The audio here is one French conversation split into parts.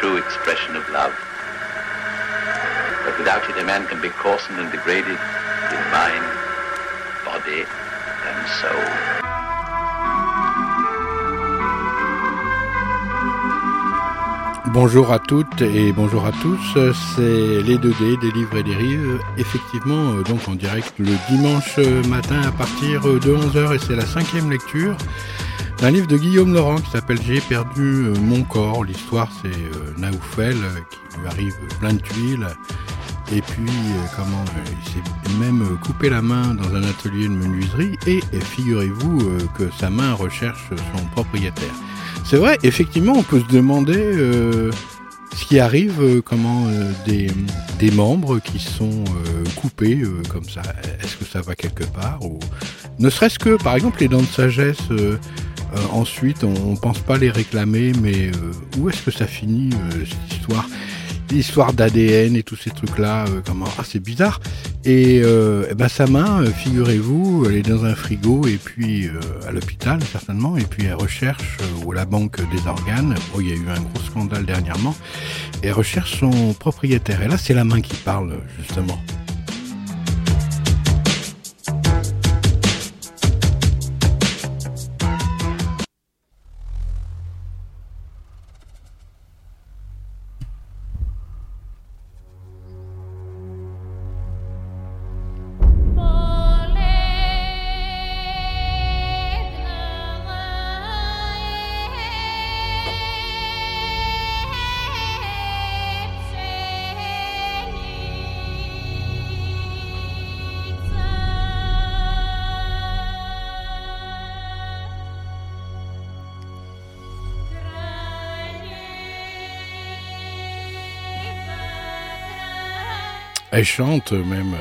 true expression of love. But without it, a man can be coarsened and degraded in mind, body, and soul. Bonjour à toutes et bonjour à tous, c'est les 2D des livres et des rives, effectivement euh, donc en direct le dimanche matin à partir de 11h et c'est la cinquième lecture d'un livre de Guillaume Laurent qui s'appelle J'ai perdu euh, mon corps. L'histoire c'est euh, Naoufel qui lui arrive plein de tuiles et puis comment il s'est même coupé la main dans un atelier de menuiserie et figurez-vous que sa main recherche son propriétaire. C'est vrai, effectivement, on peut se demander euh, ce qui arrive, euh, comment euh, des, membres qui sont coupés comme ça, est-ce que ça va quelque part ne serait-ce que, par exemple, les dents de sagesse. Ensuite, on, ne pense pas les réclamer, mais où est-ce que ça finit cette histoire? L'histoire d'ADN et tous ces trucs-là, euh, comment ah c'est bizarre. Et, euh, eh ben sa main, euh, figurez-vous, elle est dans un frigo et puis à l'hôpital certainement, et puis elle recherche ou la banque des organes. Oh, il y a eu un gros scandale dernièrement. Et elle recherche son propriétaire. Et là, c'est la main qui parle justement. Elle chante même.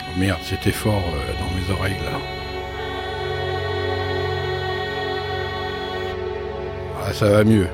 Oh merde, c'était fort euh, dans mes oreilles là. Ah, ça va mieux.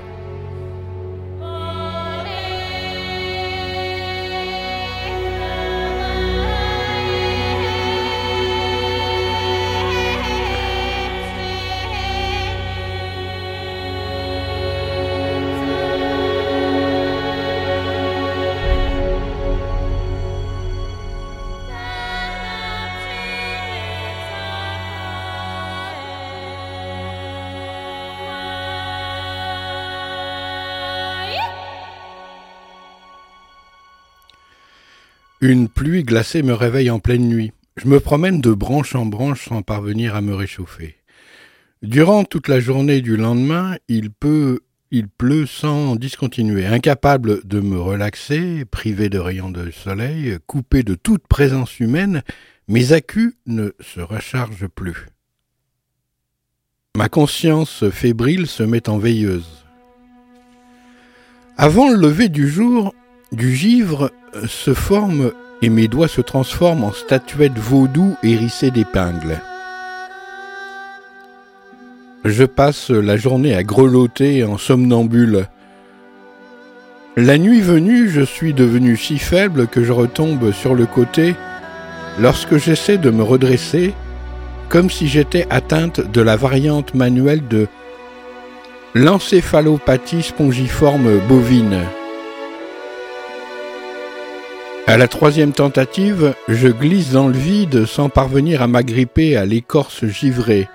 Me réveille en pleine nuit. Je me promène de branche en branche sans parvenir à me réchauffer. Durant toute la journée du lendemain, il peut, il pleut sans discontinuer. Incapable de me relaxer, privé de rayons de soleil, coupé de toute présence humaine, mes accus ne se rechargent plus. Ma conscience fébrile se met en veilleuse. Avant le lever du jour, du givre se forme et mes doigts se transforment en statuettes vaudou hérissées d'épingles. Je passe la journée à grelotter en somnambule. La nuit venue, je suis devenu si faible que je retombe sur le côté lorsque j'essaie de me redresser, comme si j'étais atteinte de la variante manuelle de l'encéphalopathie spongiforme bovine. À la troisième tentative, je glisse dans le vide sans parvenir à m'agripper à l'écorce givrée.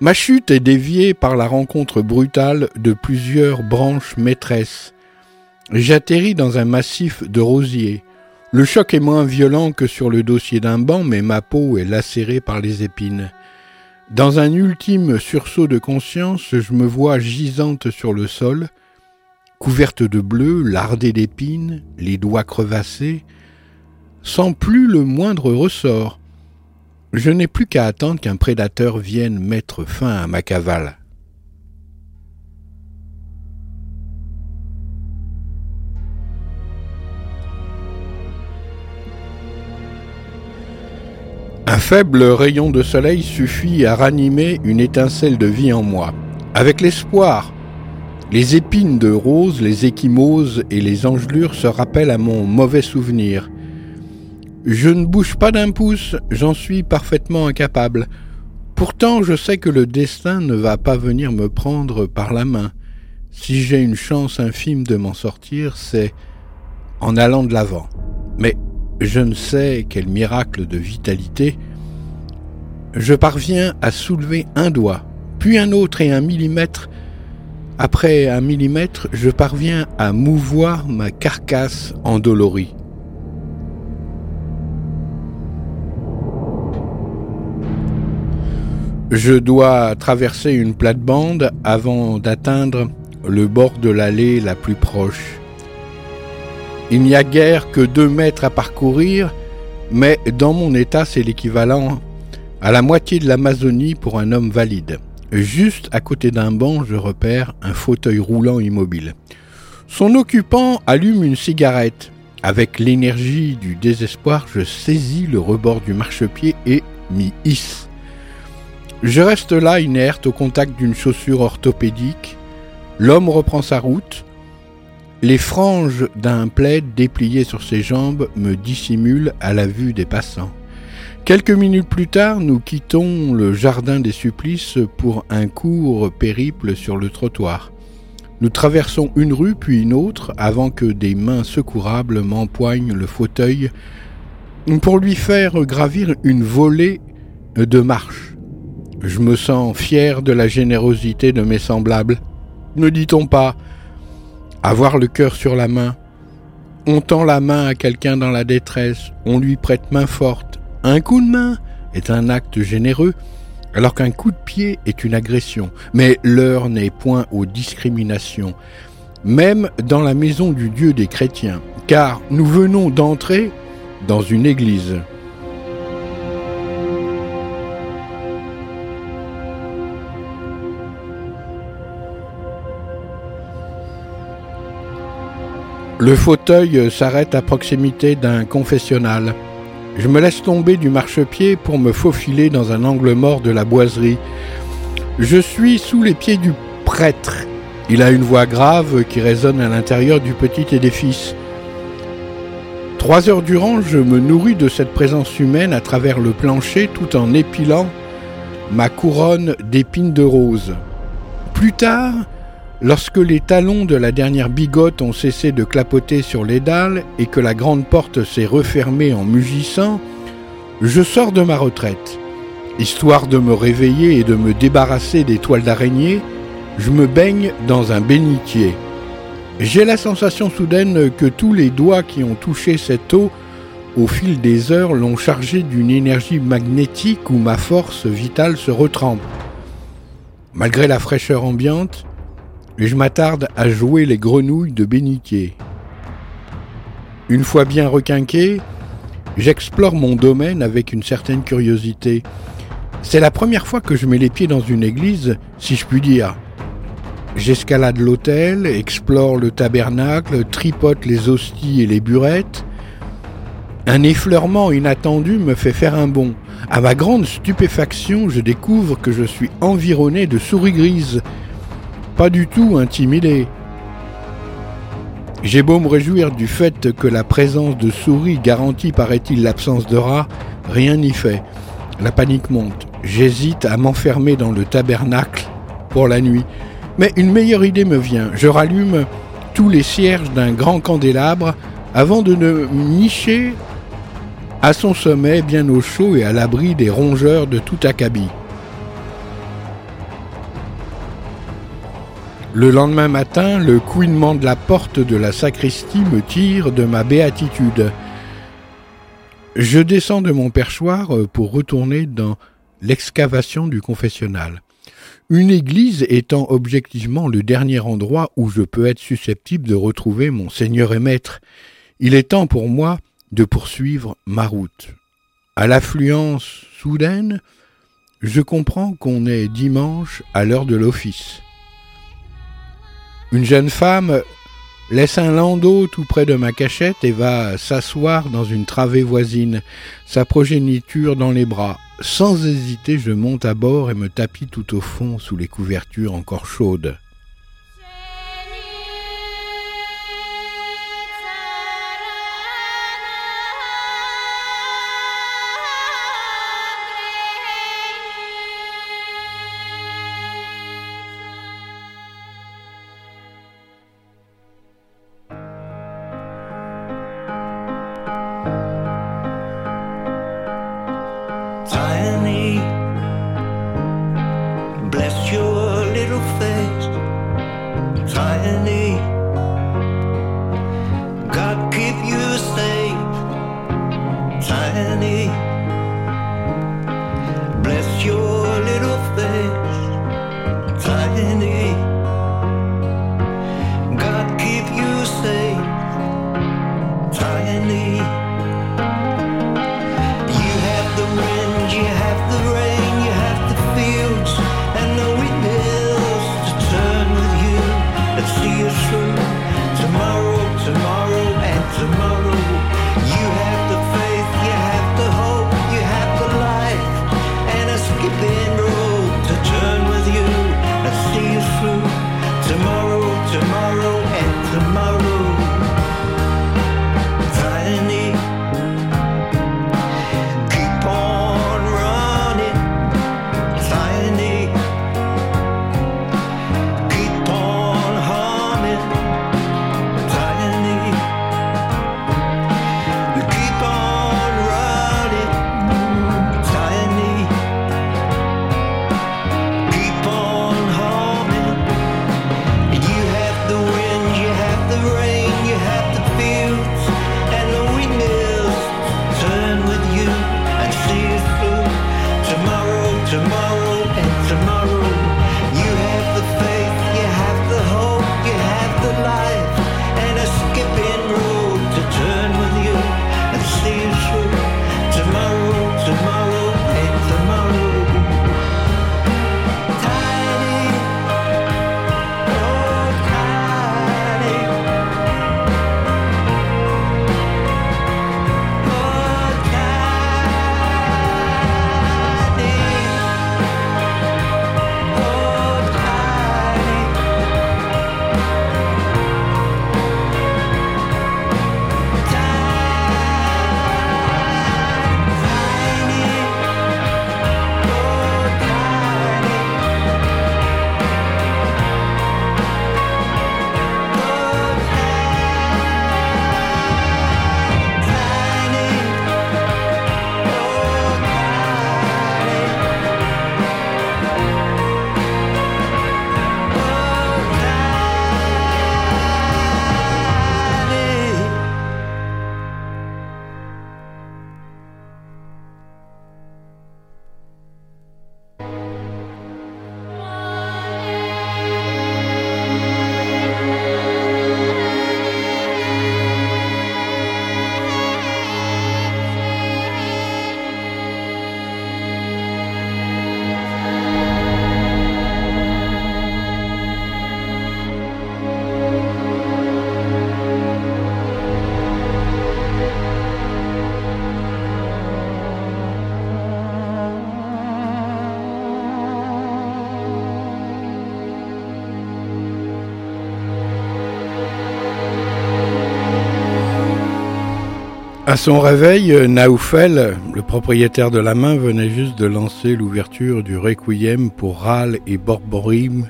Ma chute est déviée par la rencontre brutale de plusieurs branches maîtresses. J'atterris dans un massif de rosiers. Le choc est moins violent que sur le dossier d'un banc, mais ma peau est lacérée par les épines. Dans un ultime sursaut de conscience, je me vois gisante sur le sol, couverte de bleu, lardée d'épines, les doigts crevassés, sans plus le moindre ressort. Je n'ai plus qu'à attendre qu'un prédateur vienne mettre fin à ma cavale. Un faible rayon de soleil suffit à ranimer une étincelle de vie en moi. Avec l'espoir les épines de rose, les échymoses et les engelures se rappellent à mon mauvais souvenir. Je ne bouge pas d'un pouce, j'en suis parfaitement incapable. Pourtant, je sais que le destin ne va pas venir me prendre par la main. Si j'ai une chance infime de m'en sortir, c'est en allant de l'avant. Mais je ne sais quel miracle de vitalité, je parviens à soulever un doigt, puis un autre et un millimètre. Après un millimètre, je parviens à mouvoir ma carcasse endolorie. Je dois traverser une plate-bande avant d'atteindre le bord de l'allée la plus proche. Il n'y a guère que deux mètres à parcourir, mais dans mon état, c'est l'équivalent à la moitié de l'Amazonie pour un homme valide. Juste à côté d'un banc, je repère un fauteuil roulant immobile. Son occupant allume une cigarette. Avec l'énergie du désespoir, je saisis le rebord du marchepied et m'y hisse. Je reste là inerte au contact d'une chaussure orthopédique. L'homme reprend sa route. Les franges d'un plaid déplié sur ses jambes me dissimulent à la vue des passants. Quelques minutes plus tard, nous quittons le jardin des supplices pour un court périple sur le trottoir. Nous traversons une rue puis une autre avant que des mains secourables m'empoignent le fauteuil pour lui faire gravir une volée de marches. Je me sens fier de la générosité de mes semblables. Ne dit-on pas avoir le cœur sur la main? On tend la main à quelqu'un dans la détresse, on lui prête main forte. Un coup de main est un acte généreux, alors qu'un coup de pied est une agression. Mais l'heure n'est point aux discriminations, même dans la maison du Dieu des chrétiens, car nous venons d'entrer dans une église. Le fauteuil s'arrête à proximité d'un confessionnal. Je me laisse tomber du marchepied pour me faufiler dans un angle mort de la boiserie. Je suis sous les pieds du prêtre. Il a une voix grave qui résonne à l'intérieur du petit édifice. Trois heures durant, je me nourris de cette présence humaine à travers le plancher tout en épilant ma couronne d'épines de rose. Plus tard, Lorsque les talons de la dernière bigote ont cessé de clapoter sur les dalles et que la grande porte s'est refermée en mugissant, je sors de ma retraite. Histoire de me réveiller et de me débarrasser des toiles d'araignée, je me baigne dans un bénitier. J'ai la sensation soudaine que tous les doigts qui ont touché cette eau au fil des heures l'ont chargée d'une énergie magnétique où ma force vitale se retrempe. Malgré la fraîcheur ambiante, je m'attarde à jouer les grenouilles de bénitier. Une fois bien requinqué, j'explore mon domaine avec une certaine curiosité. C'est la première fois que je mets les pieds dans une église, si je puis dire. J'escalade l'autel, explore le tabernacle, tripote les hosties et les burettes. Un effleurement inattendu me fait faire un bond. À ma grande stupéfaction, je découvre que je suis environné de souris grises pas du tout intimidé. J'ai beau me réjouir du fait que la présence de souris garantit, paraît-il, l'absence de rats, rien n'y fait. La panique monte. J'hésite à m'enfermer dans le tabernacle pour la nuit. Mais une meilleure idée me vient. Je rallume tous les cierges d'un grand candélabre avant de me nicher à son sommet, bien au chaud et à l'abri des rongeurs de tout acabit. Le lendemain matin, le couinement de la porte de la sacristie me tire de ma béatitude. Je descends de mon perchoir pour retourner dans l'excavation du confessionnal. Une église étant objectivement le dernier endroit où je peux être susceptible de retrouver mon Seigneur et Maître, il est temps pour moi de poursuivre ma route. À l'affluence soudaine, je comprends qu'on est dimanche à l'heure de l'office. Une jeune femme laisse un landau tout près de ma cachette et va s'asseoir dans une travée voisine, sa progéniture dans les bras. Sans hésiter, je monte à bord et me tapis tout au fond sous les couvertures encore chaudes. À son réveil, Naoufel, le propriétaire de la main, venait juste de lancer l'ouverture du Requiem pour Râle et Borborim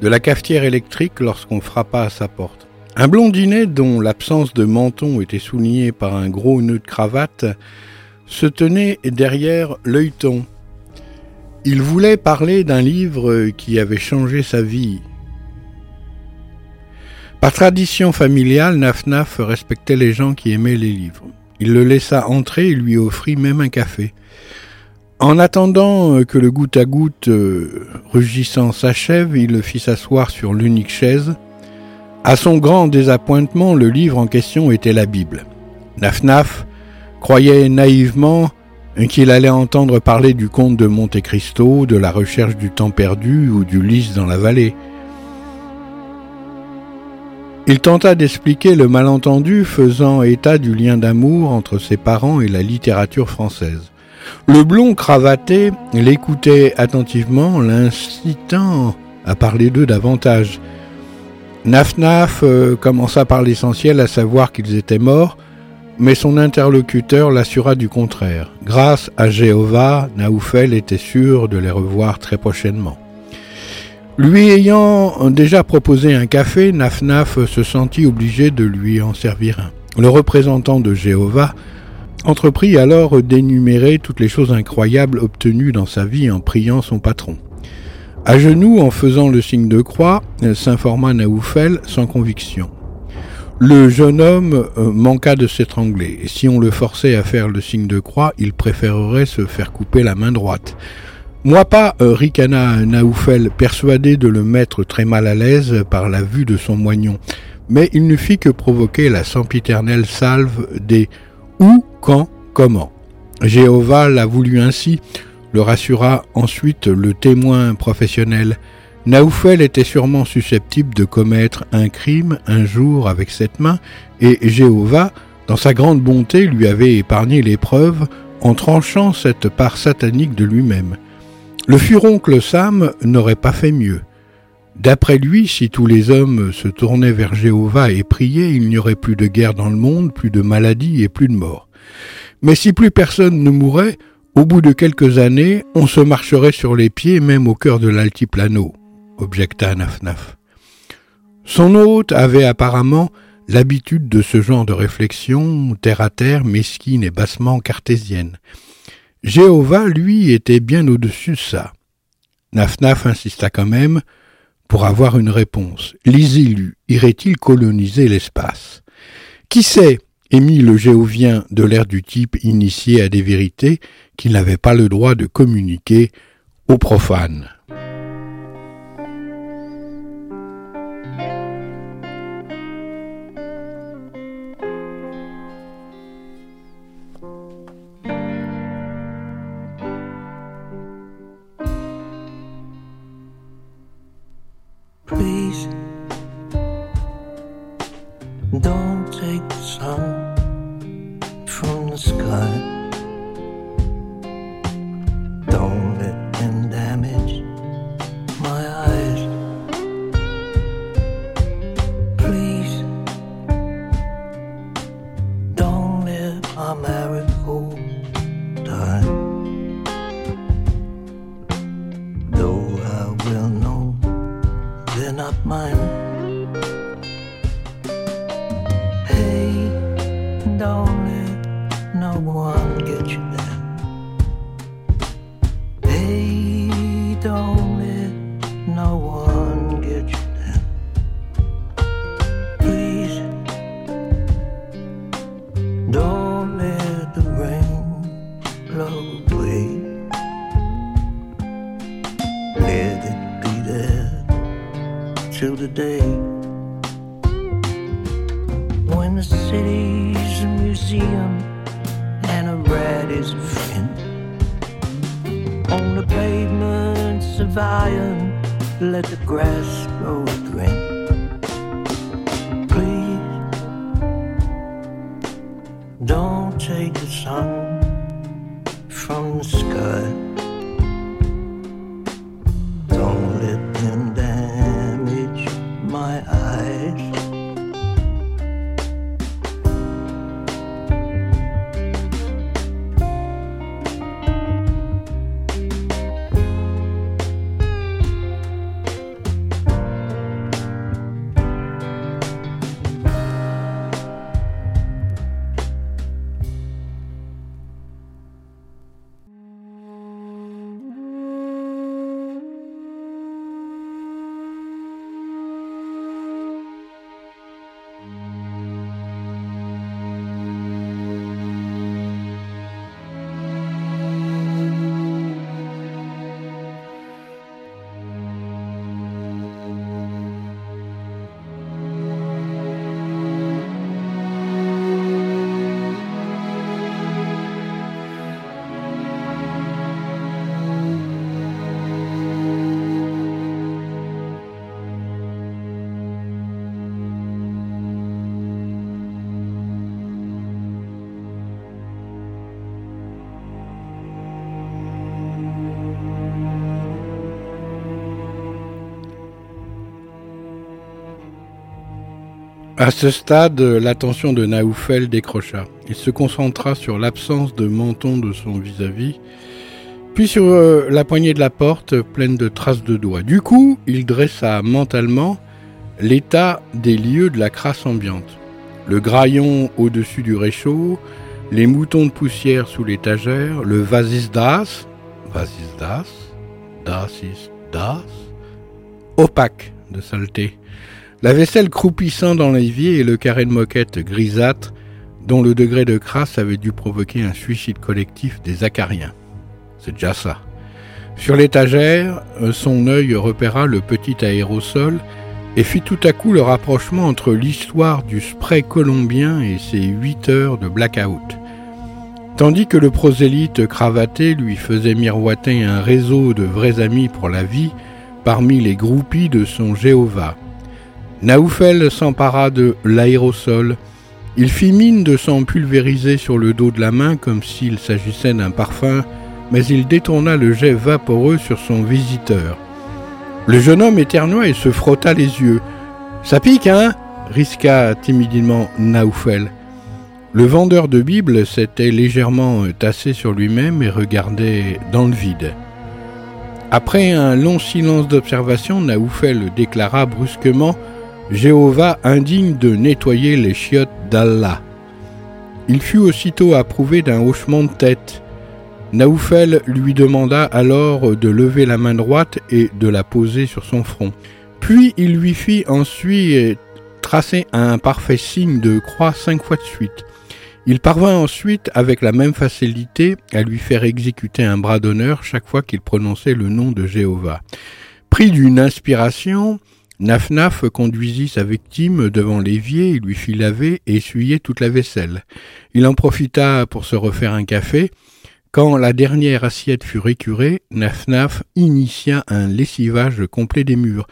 de la cafetière électrique lorsqu'on frappa à sa porte. Un blondinet dont l'absence de menton était soulignée par un gros nœud de cravate se tenait derrière l'œilleton. Il voulait parler d'un livre qui avait changé sa vie. Par tradition familiale, Nafnaf respectait les gens qui aimaient les livres. Il le laissa entrer et lui offrit même un café. En attendant euh, que le goutte à goutte euh, rugissant s'achève, il le fit s'asseoir sur l'unique chaise. À son grand désappointement, le livre en question était la Bible. Nafnaf croyait naïvement qu'il allait entendre parler du conte de Monte Cristo, de la recherche du temps perdu ou du lys dans la vallée. Il tenta d'expliquer le malentendu faisant état du lien d'amour entre ses parents et la littérature française. Le blond cravaté l'écoutait attentivement, l'incitant à parler d'eux davantage. Naf-Naf euh, commença par l'essentiel, à savoir qu'ils étaient morts, mais son interlocuteur l'assura du contraire. Grâce à Jéhovah, Naoufel était sûr de les revoir très prochainement. Lui ayant déjà proposé un café, Naf-Naf se sentit obligé de lui en servir un. Le représentant de Jéhovah entreprit alors d'énumérer toutes les choses incroyables obtenues dans sa vie en priant son patron. À genoux, en faisant le signe de croix, s'informa Naoufel sans conviction. Le jeune homme euh, manqua de s'étrangler, et si on le forçait à faire le signe de croix, il préférerait se faire couper la main droite. Moi pas, euh, ricana Naoufel, persuadé de le mettre très mal à l'aise par la vue de son moignon, mais il ne fit que provoquer la sempiternelle salve des où, quand, comment. Jéhovah l'a voulu ainsi, le rassura ensuite le témoin professionnel. Naoufel était sûrement susceptible de commettre un crime un jour avec cette main, et Jéhovah, dans sa grande bonté, lui avait épargné l'épreuve en tranchant cette part satanique de lui-même. Le furoncle Sam n'aurait pas fait mieux. D'après lui, si tous les hommes se tournaient vers Jéhovah et priaient, il n'y aurait plus de guerre dans le monde, plus de maladies et plus de morts. Mais si plus personne ne mourait, au bout de quelques années, on se marcherait sur les pieds même au cœur de l'altiplano, objecta Nafnaf. Son hôte avait apparemment l'habitude de ce genre de réflexion, terre à terre, mesquine et bassement cartésienne. Jéhovah, lui, était bien au-dessus de ça. Nafnaf insista quand même pour avoir une réponse. Les élus iraient-ils coloniser l'espace? Qui sait? Émit le géovien de l'air du type initié à des vérités qu'il n'avait pas le droit de communiquer aux profanes. Mine. À ce stade, l'attention de Naoufel décrocha. Il se concentra sur l'absence de menton de son vis-à-vis, puis sur euh, la poignée de la porte pleine de traces de doigts. Du coup, il dressa mentalement l'état des lieux de la crasse ambiante. Le graillon au-dessus du réchaud, les moutons de poussière sous l'étagère, le vasis d'as, vasis d'as, dasis d'as, opaque de saleté, la vaisselle croupissant dans l'évier et le carré de moquette grisâtre dont le degré de crasse avait dû provoquer un suicide collectif des acariens. C'est déjà ça. Sur l'étagère, son œil repéra le petit aérosol et fit tout à coup le rapprochement entre l'histoire du spray colombien et ses huit heures de blackout. Tandis que le prosélyte cravaté lui faisait miroiter un réseau de vrais amis pour la vie parmi les groupies de son Jéhovah. Naoufel s'empara de l'aérosol. Il fit mine de s'en pulvériser sur le dos de la main comme s'il s'agissait d'un parfum, mais il détourna le jet vaporeux sur son visiteur. Le jeune homme éternua et se frotta les yeux. Ça pique, hein risqua timidement Naoufel. Le vendeur de Bible s'était légèrement tassé sur lui-même et regardait dans le vide. Après un long silence d'observation, Naoufel déclara brusquement Jéhovah indigne de nettoyer les chiottes d'Allah. Il fut aussitôt approuvé d'un hochement de tête. Naoufel lui demanda alors de lever la main droite et de la poser sur son front. Puis il lui fit ensuite tracer un parfait signe de croix cinq fois de suite. Il parvint ensuite avec la même facilité à lui faire exécuter un bras d'honneur chaque fois qu'il prononçait le nom de Jéhovah. Pris d'une inspiration, Nafnaf conduisit sa victime devant l'évier et lui fit laver et essuyer toute la vaisselle. Il en profita pour se refaire un café, quand la dernière assiette fut récurée, Nafnaf initia un lessivage complet des murs.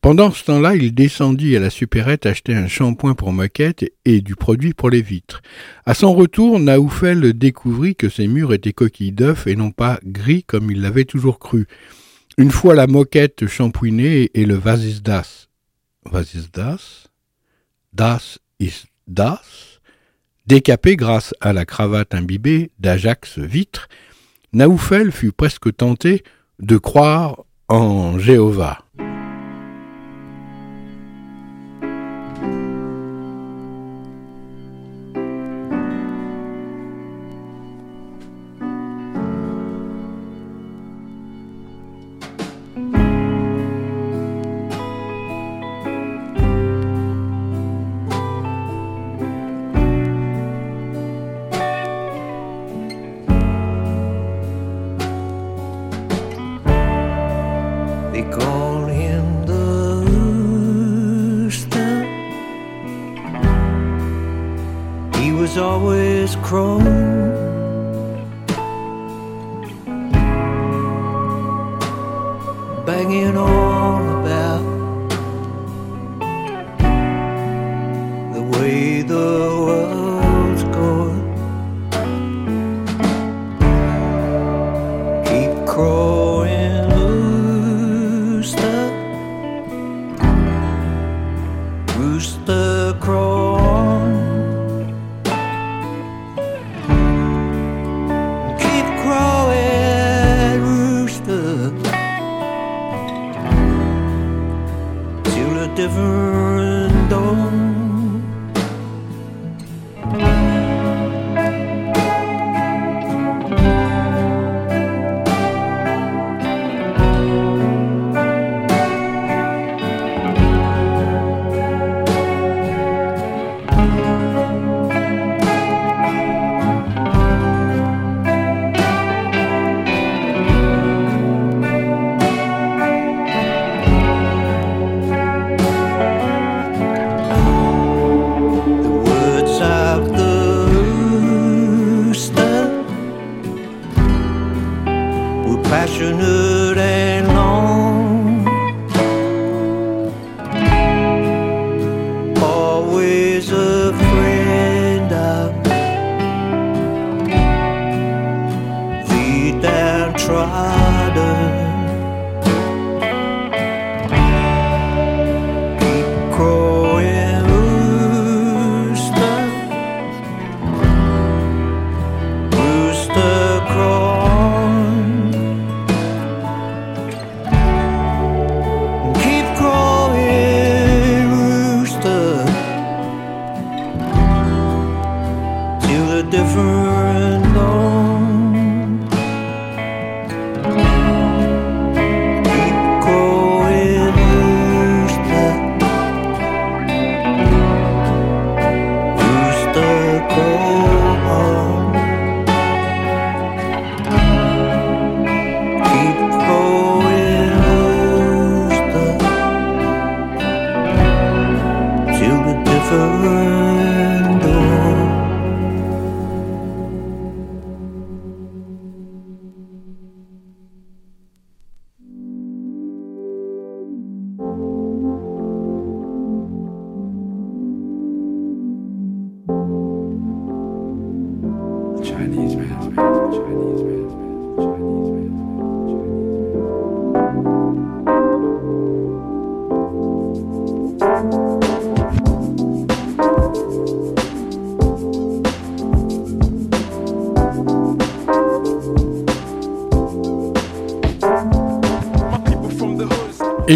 Pendant ce temps-là, il descendit à la supérette acheter un shampoing pour moquette et du produit pour les vitres. À son retour, Naoufel découvrit que ces murs étaient coquilles d'œufs et non pas gris comme il l'avait toujours cru. Une fois la moquette shampouinée et le vasis das. Vasis das? Das is das? Décapé grâce à la cravate imbibée d'Ajax Vitre, Naoufel fut presque tenté de croire en Jéhovah.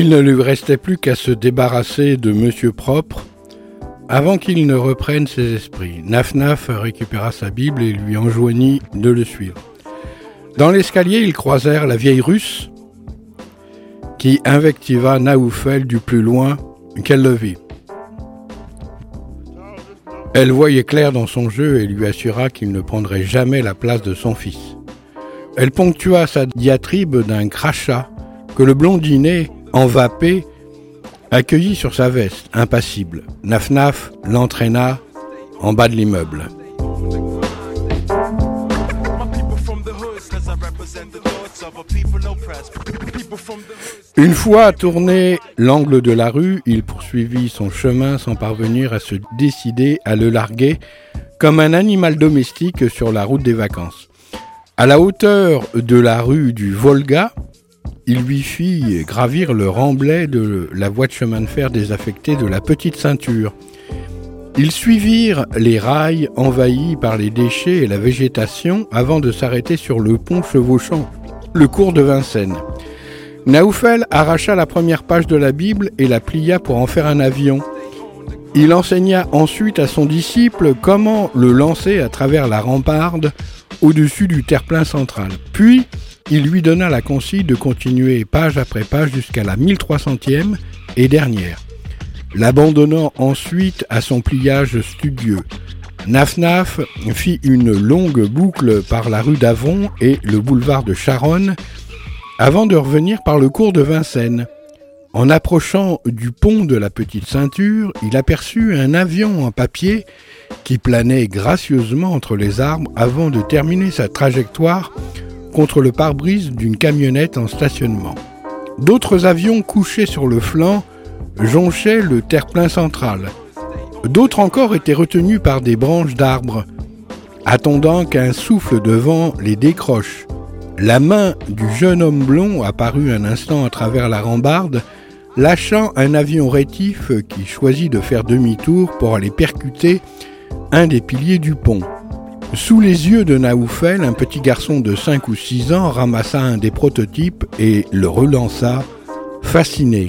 Il ne lui restait plus qu'à se débarrasser de Monsieur Propre avant qu'il ne reprenne ses esprits. Naf-Naf récupéra sa Bible et lui enjoignit de le suivre. Dans l'escalier, ils croisèrent la vieille russe qui invectiva Naoufel du plus loin qu'elle le vit. Elle voyait clair dans son jeu et lui assura qu'il ne prendrait jamais la place de son fils. Elle ponctua sa diatribe d'un crachat que le blondinet envapé, accueilli sur sa veste, impassible. Naf-Naf l'entraîna en bas de l'immeuble. Une fois tourné l'angle de la rue, il poursuivit son chemin sans parvenir à se décider à le larguer comme un animal domestique sur la route des vacances. À la hauteur de la rue du Volga, il lui fit gravir le remblai de la voie de chemin de fer désaffectée de la petite ceinture. Ils suivirent les rails envahis par les déchets et la végétation avant de s'arrêter sur le pont chevauchant le cours de Vincennes. Naoufel arracha la première page de la Bible et la plia pour en faire un avion. Il enseigna ensuite à son disciple comment le lancer à travers la ramparde au-dessus du terre-plein central. Puis, il lui donna la consigne de continuer page après page jusqu'à la 1300e et dernière, l'abandonnant ensuite à son pliage studieux. Naf-Naf fit une longue boucle par la rue d'Avon et le boulevard de Charonne avant de revenir par le cours de Vincennes. En approchant du pont de la Petite Ceinture, il aperçut un avion en papier qui planait gracieusement entre les arbres avant de terminer sa trajectoire contre le pare-brise d'une camionnette en stationnement. D'autres avions couchés sur le flanc jonchaient le terre-plein central. D'autres encore étaient retenus par des branches d'arbres, attendant qu'un souffle de vent les décroche. La main du jeune homme blond apparut un instant à travers la rambarde, lâchant un avion rétif qui choisit de faire demi-tour pour aller percuter un des piliers du pont. Sous les yeux de Naoufel, un petit garçon de 5 ou 6 ans ramassa un des prototypes et le relança, fasciné.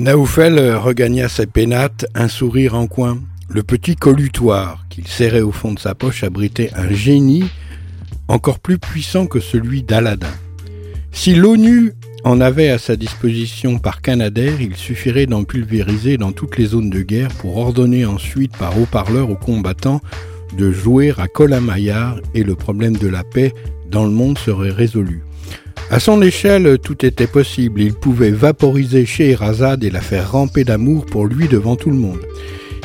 Naoufel regagna ses pénates, un sourire en coin. Le petit collutoire qu'il serrait au fond de sa poche abritait un génie encore plus puissant que celui d'Aladin. Si l'ONU en avait à sa disposition par Canadair, il suffirait d'en pulvériser dans toutes les zones de guerre pour ordonner ensuite par haut-parleur aux combattants de jouer à Colin-Maillard et le problème de la paix dans le monde serait résolu. À son échelle, tout était possible. Il pouvait vaporiser Scheherazade et la faire ramper d'amour pour lui devant tout le monde.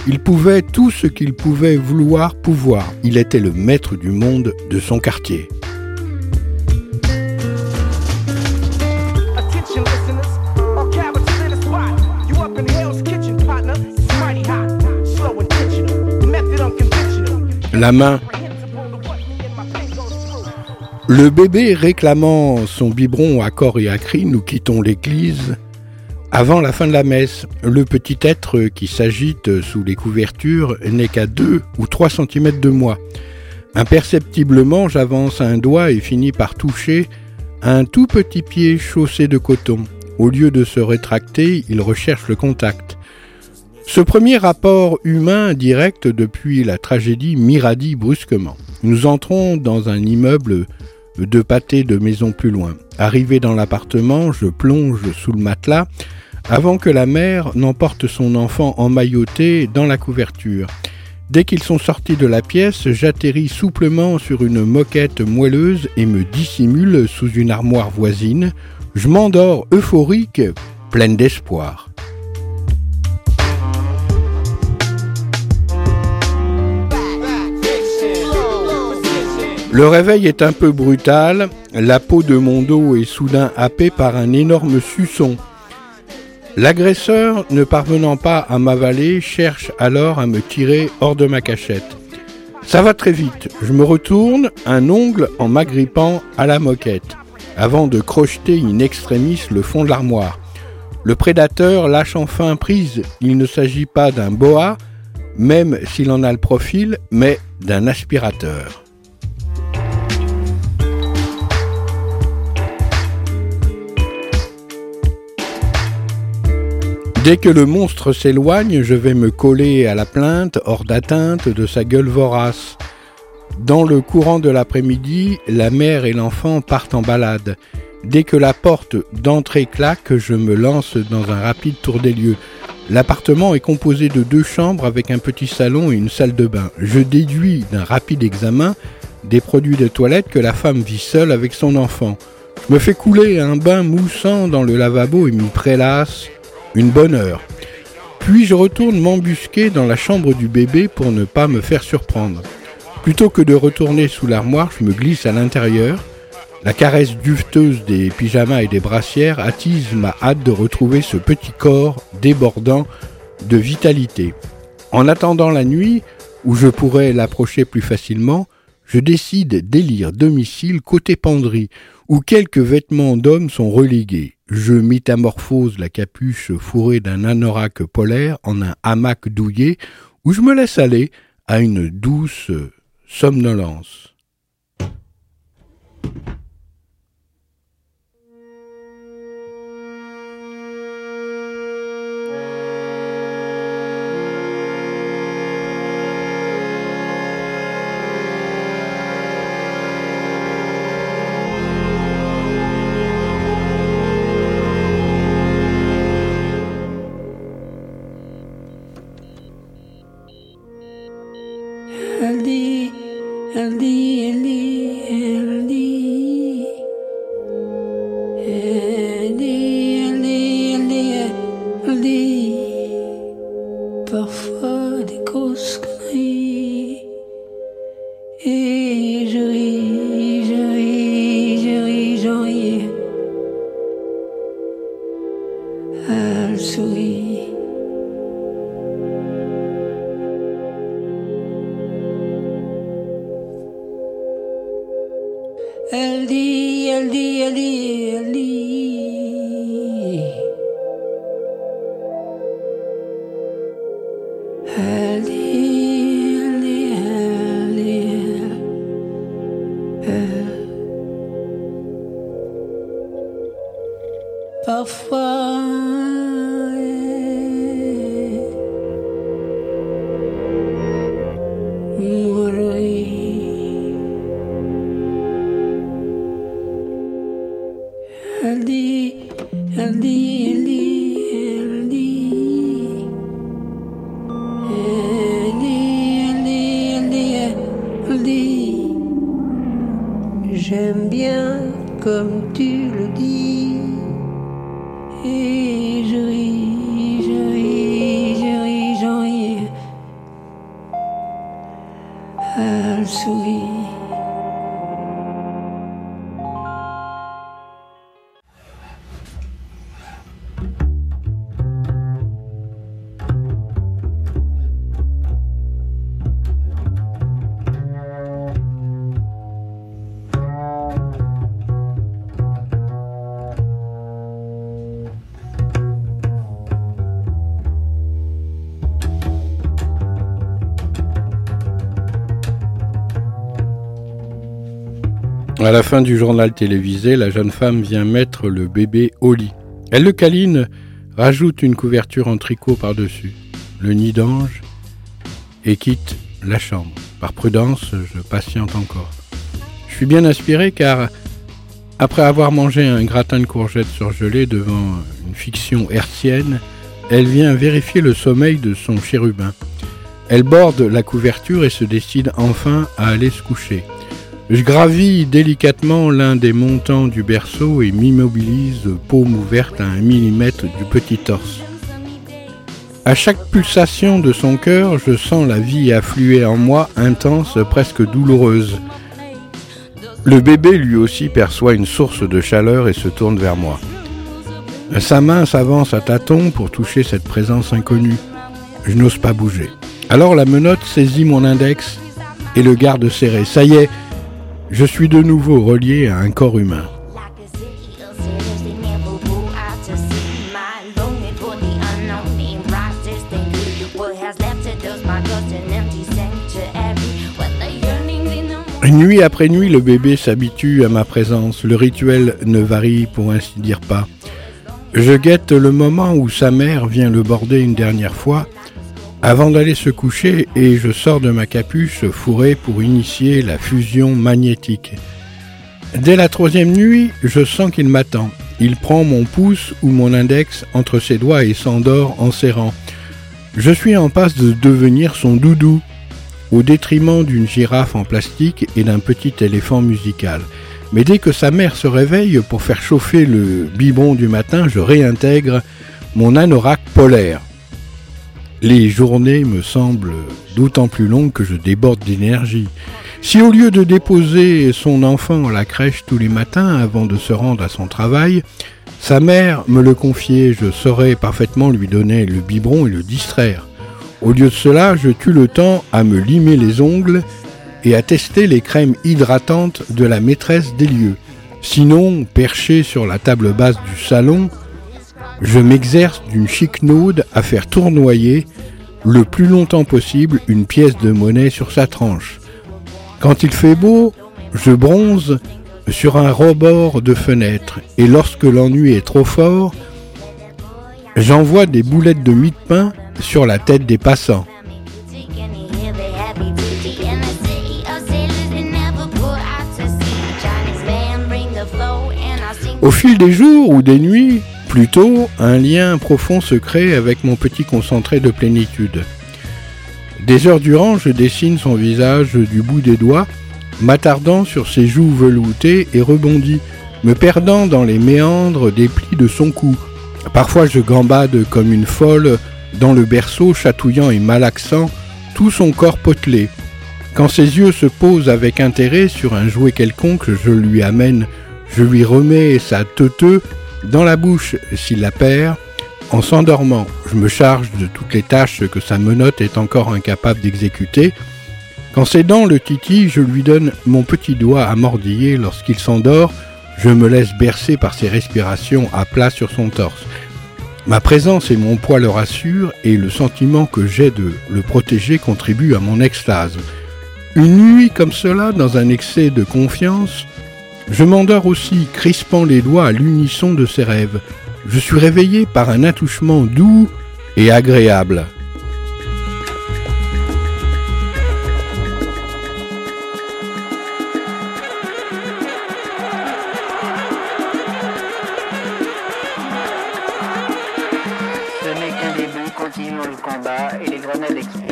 Il pouvait tout ce qu'il pouvait vouloir pouvoir. Il était le maître du monde de son quartier. Attention listeners, Le bébé réclamant son biberon à corps et à cri, nous quittons l'église. Avant la fin de la messe, le petit être qui s'agite sous les couvertures n'est qu'à 2 ou 3 cm de moi. Imperceptiblement, j'avance un doigt et finis par toucher un tout petit pied chaussé de coton. Au lieu de se rétracter, il recherche le contact. Ce premier rapport humain direct depuis la tragédie m'irradie brusquement. Nous entrons dans un immeuble de pâté de maisons plus loin. Arrivé dans l'appartement, je plonge sous le matelas avant que la mère n'emporte son enfant emmailloté dans la couverture. Dès qu'ils sont sortis de la pièce, j'atterris souplement sur une moquette moelleuse et me dissimule sous une armoire voisine. Je m'endors euphorique, pleine d'espoir. Le réveil est un peu brutal, la peau de mon dos est soudain happée par un énorme suçon. L'agresseur, ne parvenant pas à m'avaler, cherche alors à me tirer hors de ma cachette. Ça va très vite, je me retourne, un ongle en m'agrippant à la moquette, avant de crocheter in extremis le fond de l'armoire. Le prédateur lâche enfin prise, il ne s'agit pas d'un boa, même s'il en a le profil, mais d'un aspirateur. Dès que le monstre s'éloigne, je vais me coller à la plainte, hors d'atteinte de sa gueule vorace. Dans le courant de l'après-midi, la mère et l'enfant partent en balade. Dès que la porte d'entrée claque, je me lance dans un rapide tour des lieux. L'appartement est composé de deux chambres avec un petit salon et une salle de bain. Je déduis d'un rapide examen des produits de toilette que la femme vit seule avec son enfant. Me fais couler un bain moussant dans le lavabo et m'y prélasse une bonne heure. Puis je retourne m'embusquer dans la chambre du bébé pour ne pas me faire surprendre. Plutôt que de retourner sous l'armoire, je me glisse à l'intérieur. La caresse duveteuse des pyjamas et des brassières attise ma hâte de retrouver ce petit corps débordant de vitalité. En attendant la nuit, où je pourrais l'approcher plus facilement, je décide d'élire domicile côté penderie, où quelques vêtements d'homme sont relégués je métamorphose la capuche fourrée d'un anorak polaire en un hamac douillet où je me laisse aller à une douce somnolence. À la fin du journal télévisé, la jeune femme vient mettre le bébé au lit. Elle le câline, rajoute une couverture en tricot par-dessus, le nid d'ange, et quitte la chambre. Par prudence, je patiente encore. Je suis bien inspiré car, après avoir mangé un gratin de courgettes surgelées devant une fiction hertzienne, elle vient vérifier le sommeil de son chérubin. Elle borde la couverture et se décide enfin à aller se coucher. Je gravis délicatement l'un des montants du berceau et m'immobilise, paume ouverte à un millimètre du petit torse. À chaque pulsation de son cœur, je sens la vie affluer en moi, intense, presque douloureuse. Le bébé lui aussi perçoit une source de chaleur et se tourne vers moi. Sa main s'avance à tâtons pour toucher cette présence inconnue. Je n'ose pas bouger. Alors la menotte saisit mon index et le garde serré. Ça y est, je suis de nouveau relié à un corps humain. Nuit après nuit, le bébé s'habitue à ma présence. Le rituel ne varie pour ainsi dire pas. Je guette le moment où sa mère vient le border une dernière fois avant d'aller se coucher et je sors de ma capuche fourrée pour initier la fusion magnétique. Dès la troisième nuit, je sens qu'il m'attend. Il prend mon pouce ou mon index entre ses doigts et s'endort en serrant. Je suis en passe de devenir son doudou, au détriment d'une girafe en plastique et d'un petit éléphant musical. Mais dès que sa mère se réveille pour faire chauffer le biberon du matin, je réintègre mon anorak polaire. Les journées me semblent d'autant plus longues que je déborde d'énergie. Si au lieu de déposer son enfant à la crèche tous les matins avant de se rendre à son travail, sa mère me le confiait, je saurais parfaitement lui donner le biberon et le distraire. Au lieu de cela, je tue le temps à me limer les ongles et à tester les crèmes hydratantes de la maîtresse des lieux. Sinon, perché sur la table basse du salon, je m'exerce d'une chiquenaude à faire tournoyer le plus longtemps possible une pièce de monnaie sur sa tranche. Quand il fait beau, je bronze sur un rebord de fenêtre et lorsque l'ennui est trop fort, j'envoie des boulettes de mie de pain sur la tête des passants. Au fil des jours ou des nuits, plutôt un lien profond se crée avec mon petit concentré de plénitude. Des heures durant, je dessine son visage du bout des doigts, m'attardant sur ses joues veloutées et rebondis, me perdant dans les méandres des plis de son cou. Parfois je gambade comme une folle dans le berceau, chatouillant et malaxant tout son corps potelé. Quand ses yeux se posent avec intérêt sur un jouet quelconque, je lui amène je lui remets sa teuteux dans la bouche s'il la perd. En s'endormant, je me charge de toutes les tâches que sa menotte est encore incapable d'exécuter. Quand ses dents le titillent, je lui donne mon petit doigt à mordiller. Lorsqu'il s'endort, je me laisse bercer par ses respirations à plat sur son torse. Ma présence et mon poids le rassurent et le sentiment que j'ai de le protéger contribue à mon extase. Une nuit comme cela, dans un excès de confiance, je m'endors aussi, crispant les doigts à l'unisson de ses rêves. Je suis réveillé par un attouchement doux et agréable. Ce n'est qu'un début, continuons le combat et les grenades explosent.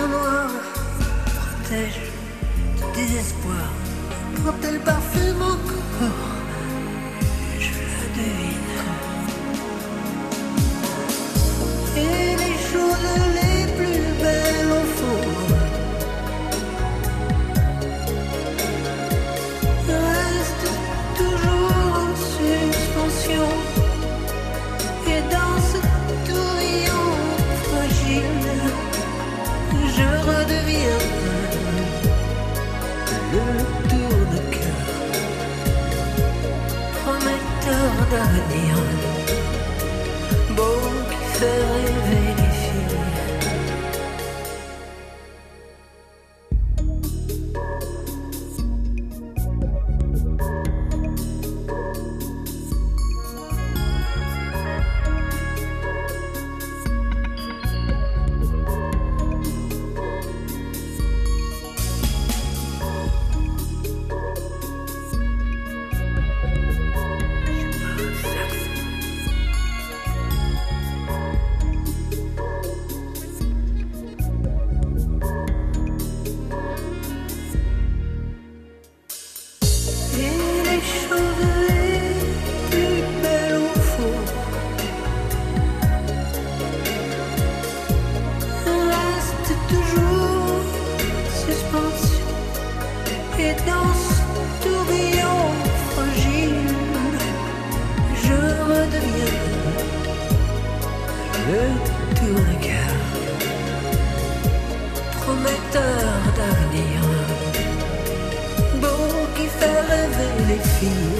Noir protège du désespoir. Quand elle parfume encore, je la devine. Et les choses d'avenir, beau feel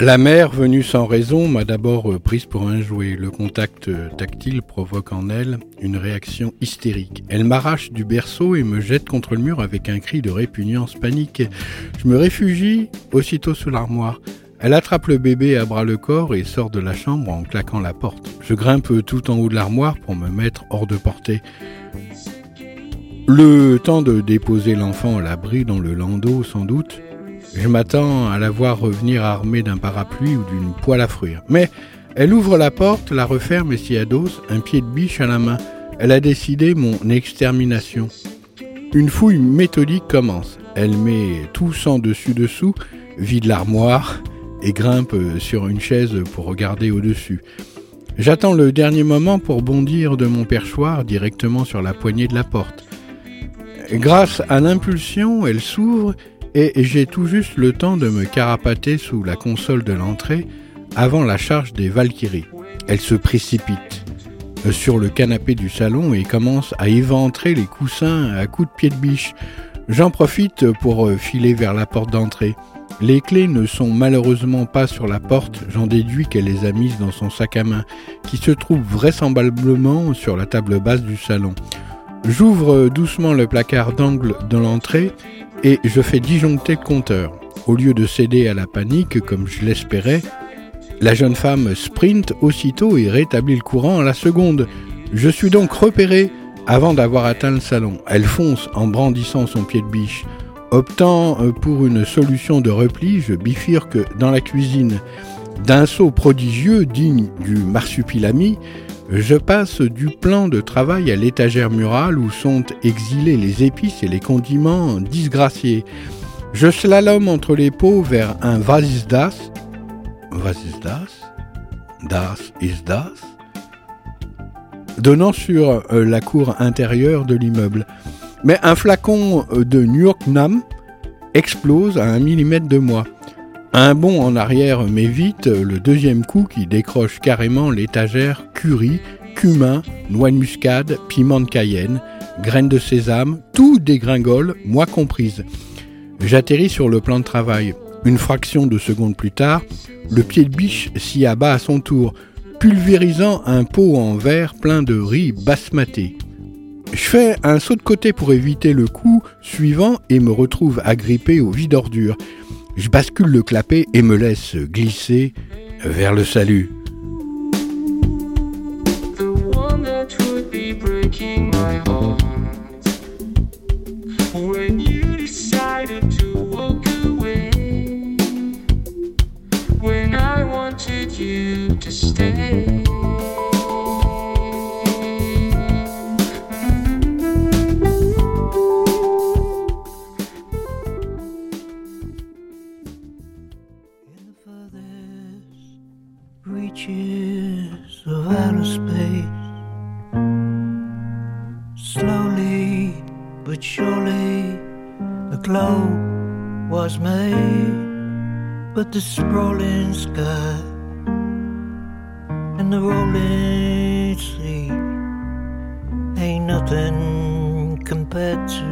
La mère, venue sans raison, m'a d'abord euh, prise pour un jouet. Le contact euh, tactile provoque en elle une réaction hystérique. Elle m'arrache du berceau et me jette contre le mur avec un cri de répugnance panique. Je me réfugie aussitôt sous l'armoire. Elle attrape le bébé à bras le corps et sort de la chambre en claquant la porte. Je grimpe tout en haut de l'armoire pour me mettre hors de portée. Le temps de déposer l'enfant à l'abri dans le landau, sans doute. Je m'attends à la voir revenir armée d'un parapluie ou d'une poêle à fruire. Mais elle ouvre la porte, la referme et s'y adosse, un pied de biche à la main. Elle a décidé mon extermination. Une fouille méthodique commence. Elle met tout sans dessus-dessous, vide l'armoire et grimpe sur une chaise pour regarder au-dessus. J'attends le dernier moment pour bondir de mon perchoir directement sur la poignée de la porte. Grâce à l'impulsion, elle s'ouvre et j'ai tout juste le temps de me carapater sous la console de l'entrée avant la charge des Valkyries. Elle se précipite sur le canapé du salon et commence à éventrer les coussins à coups de pied de biche. J'en profite pour filer vers la porte d'entrée. Les clés ne sont malheureusement pas sur la porte, j'en déduis qu'elle les a mises dans son sac à main, qui se trouve vraisemblablement sur la table basse du salon. J'ouvre doucement le placard d'angle de l'entrée et je fais disjoncter le compteur. Au lieu de céder à la panique comme je l'espérais, la jeune femme sprint aussitôt et rétablit le courant à la seconde. Je suis donc repéré avant d'avoir atteint le salon. Elle fonce en brandissant son pied de biche. Optant euh, pour une solution de repli, je bifurque dans la cuisine d'un saut prodigieux digne du marsupilami, je passe du plan de travail à l'étagère murale où sont exilés les épices et les condiments disgraciés. Je slalom entre les pots vers un vasisdas. Vasisdas Das? Is das? Donnant sur euh, la cour intérieure de l'immeuble. Mais un flacon euh, de New York Nam explose à un millimètre de moi. Un bond en arrière m'évite le deuxième coup qui décroche carrément l'étagère curry, cumin, noix de muscade, piment de cayenne, graines de sésame, tout dégringole, moi comprise. J'atterris sur le plan de travail. Une fraction de seconde plus tard, le pied de biche s'y abat à son tour, pulvérisant un pot en verre plein de riz basmaté. Je fais un saut de côté pour éviter le coup suivant et me retrouve agrippé au vide ordure. Je bascule le clapet et me laisse glisser vers le salut. The sprawling sky and the rolling sea ain't nothing compared to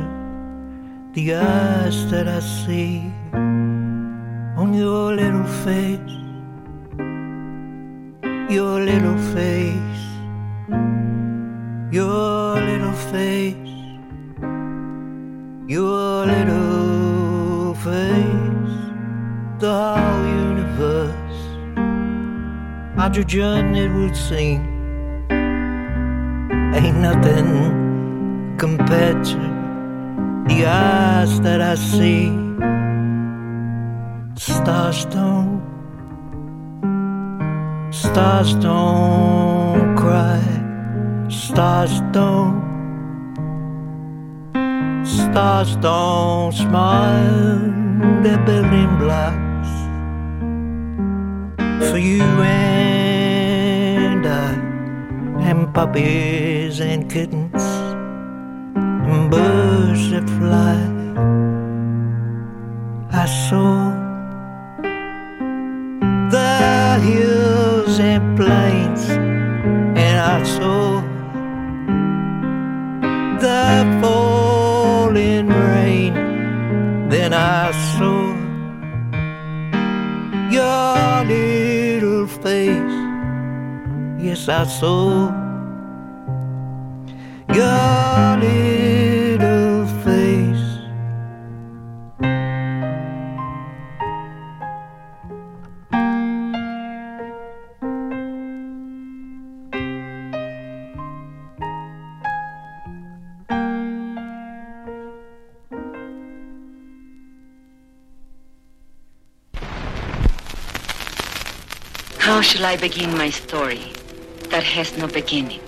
the eyes that I see on your little face, hydrogen it would seem. Ain't nothing compared to the eyes that I see. Stars don't, stars don't cry, stars don't, stars don't smile, they're building blocks for you and puppies and kittens and birds that fly. I saw the hills and plains, and I saw the falling rain. Then I saw your little face. Yes, I saw little face. How shall I begin my story that has no beginning?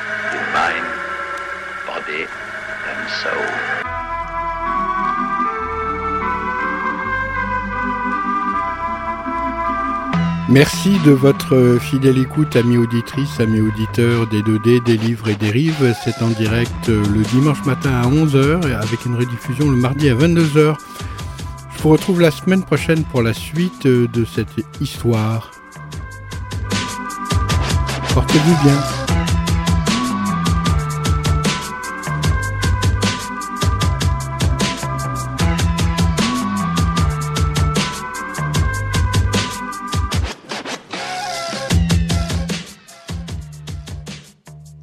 Merci de votre fidèle écoute, amis auditrices, amis auditeurs des 2D, des livres et des rives. C'est en direct le dimanche matin à 11h avec une rediffusion le mardi à 22h. Je vous retrouve la semaine prochaine pour la suite de cette histoire. Portez-vous bien.